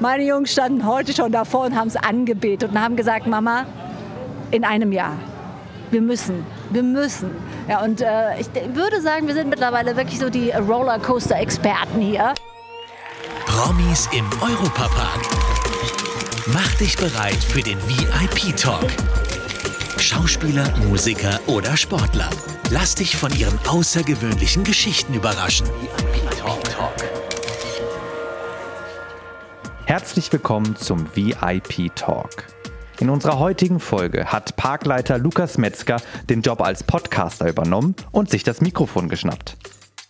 Meine Jungs standen heute schon davor und haben es angebetet und haben gesagt, Mama, in einem Jahr. Wir müssen, wir müssen. Ja, und äh, ich würde sagen, wir sind mittlerweile wirklich so die Rollercoaster-Experten hier. Promis im Europapark. Mach dich bereit für den VIP-Talk. Schauspieler, Musiker oder Sportler. Lass dich von ihren außergewöhnlichen Geschichten überraschen. VIP-Talk. Herzlich willkommen zum VIP Talk. In unserer heutigen Folge hat Parkleiter Lukas Metzger den Job als Podcaster übernommen und sich das Mikrofon geschnappt.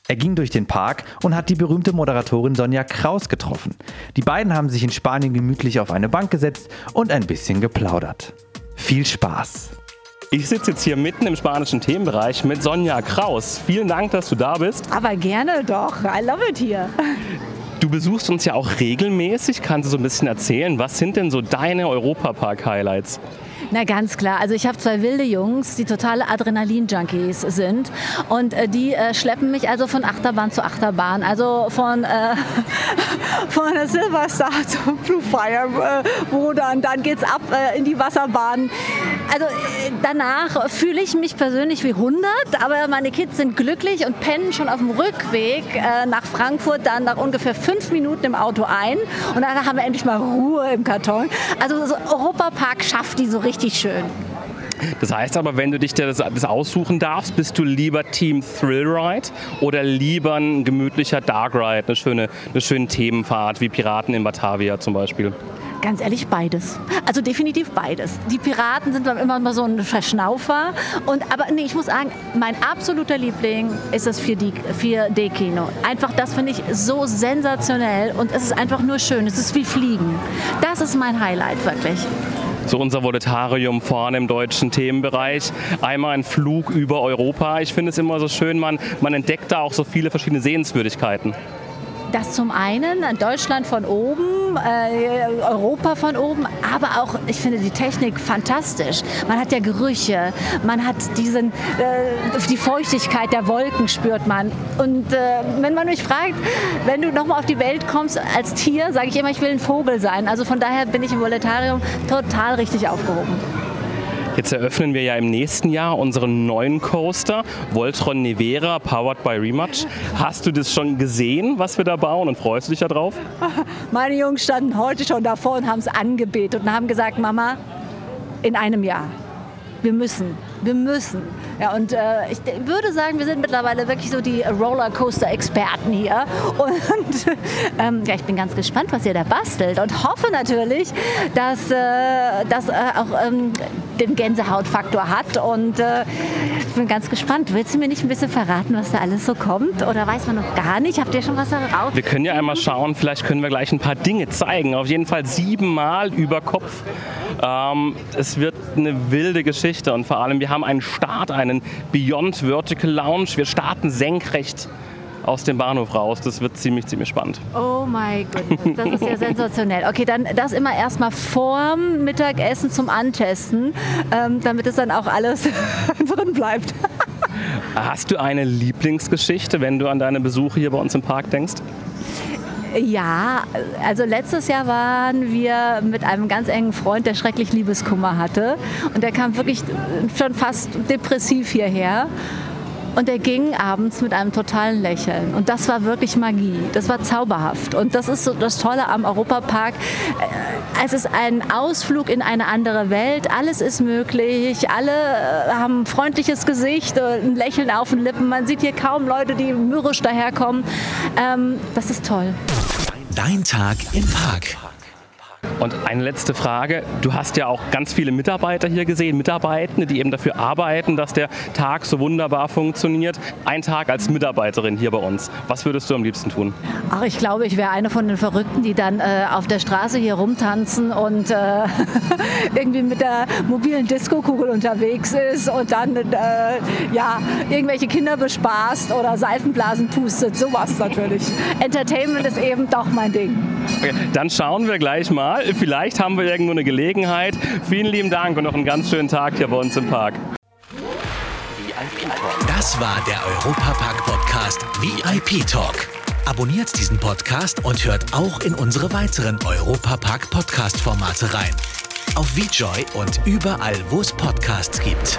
Er ging durch den Park und hat die berühmte Moderatorin Sonja Kraus getroffen. Die beiden haben sich in Spanien gemütlich auf eine Bank gesetzt und ein bisschen geplaudert. Viel Spaß! Ich sitze jetzt hier mitten im spanischen Themenbereich mit Sonja Kraus. Vielen Dank, dass du da bist. Aber gerne doch. I love it hier. Du besuchst uns ja auch regelmäßig. Kannst du so ein bisschen erzählen, was sind denn so deine Europapark-Highlights? Na ganz klar. Also ich habe zwei wilde Jungs, die totale Adrenalin-Junkies sind. Und äh, die äh, schleppen mich also von Achterbahn zu Achterbahn. Also von, äh, von Silverstar zu Blue Fire äh, rudern. Dann geht's ab äh, in die Wasserbahn. Also äh, danach fühle ich mich persönlich wie 100, aber meine Kids sind glücklich und pennen schon auf dem Rückweg äh, nach Frankfurt dann nach ungefähr fünf Minuten im Auto ein. Und dann haben wir endlich mal Ruhe im Karton. Also so Europapark schafft die so richtig schön. Das heißt aber, wenn du dich das, das aussuchen darfst, bist du lieber Team Thrill Ride oder lieber ein gemütlicher Dark Ride, eine schöne, eine schöne Themenfahrt wie Piraten in Batavia zum Beispiel? Ganz ehrlich, beides. Also definitiv beides. Die Piraten sind dann immer mal so ein Verschnaufer. Und, aber nee, ich muss sagen, mein absoluter Liebling ist das 4D-Kino. Einfach das finde ich so sensationell und es ist einfach nur schön. Es ist wie Fliegen. Das ist mein Highlight wirklich so unser Voletarium vorne im deutschen Themenbereich. Einmal ein Flug über Europa. Ich finde es immer so schön, man, man entdeckt da auch so viele verschiedene Sehenswürdigkeiten. Das zum einen, Deutschland von oben, äh, Europa von oben, aber auch, ich finde die Technik fantastisch. Man hat ja Gerüche, man hat diesen, äh, die Feuchtigkeit der Wolken spürt man. Und äh, wenn man mich fragt, wenn du nochmal auf die Welt kommst als Tier, sage ich immer, ich will ein Vogel sein. Also von daher bin ich im Voletarium total richtig aufgehoben. Jetzt eröffnen wir ja im nächsten Jahr unseren neuen Coaster, Voltron Nevera, powered by Rematch. Hast du das schon gesehen, was wir da bauen und freust du dich darauf? Meine Jungs standen heute schon davor und haben es angebetet und haben gesagt, Mama, in einem Jahr. Wir müssen, wir müssen. Ja, und äh, ich würde sagen, wir sind mittlerweile wirklich so die Rollercoaster-Experten hier. Und ähm, ja, ich bin ganz gespannt, was ihr da bastelt und hoffe natürlich, dass äh, das äh, auch ähm, den Gänsehautfaktor hat. Und äh, ich bin ganz gespannt. Willst du mir nicht ein bisschen verraten, was da alles so kommt? Oder weiß man noch gar nicht? Habt ihr schon was heraus? Wir können ja einmal schauen, vielleicht können wir gleich ein paar Dinge zeigen. Auf jeden Fall siebenmal über Kopf. Ähm, es wird eine wilde Geschichte und vor allem, wir haben einen Start, einen Beyond Vertical Lounge. Wir starten senkrecht aus dem Bahnhof raus. Das wird ziemlich, ziemlich spannend. Oh mein Gott, das ist ja sensationell. Okay, dann das immer erstmal vorm Mittagessen zum Antesten, ähm, damit es dann auch alles drin bleibt. Hast du eine Lieblingsgeschichte, wenn du an deine Besuche hier bei uns im Park denkst? Ja, also letztes Jahr waren wir mit einem ganz engen Freund, der schrecklich Liebeskummer hatte. Und der kam wirklich schon fast depressiv hierher. Und er ging abends mit einem totalen Lächeln. Und das war wirklich Magie. Das war zauberhaft. Und das ist so das Tolle am Europapark. Es ist ein Ausflug in eine andere Welt. Alles ist möglich. Alle äh, haben ein freundliches Gesicht, ein Lächeln auf den Lippen. Man sieht hier kaum Leute, die mürrisch daherkommen. Ähm, das ist toll. Dein Tag im Park. Und eine letzte Frage. Du hast ja auch ganz viele Mitarbeiter hier gesehen, Mitarbeitende, die eben dafür arbeiten, dass der Tag so wunderbar funktioniert. Ein Tag als Mitarbeiterin hier bei uns. Was würdest du am liebsten tun? Ach, ich glaube, ich wäre eine von den Verrückten, die dann äh, auf der Straße hier rumtanzen und äh, irgendwie mit der mobilen Diskokugel unterwegs ist und dann äh, ja, irgendwelche Kinder bespaßt oder Seifenblasen pustet. Sowas natürlich. Entertainment ist eben doch mein Ding. Okay, dann schauen wir gleich mal mal. Vielleicht haben wir irgendwo eine Gelegenheit. Vielen lieben Dank und noch einen ganz schönen Tag hier bei uns im Park. Das war der Europapark Podcast VIP Talk. Abonniert diesen Podcast und hört auch in unsere weiteren Europapark Podcast Formate rein. Auf VJoy und überall, wo es Podcasts gibt.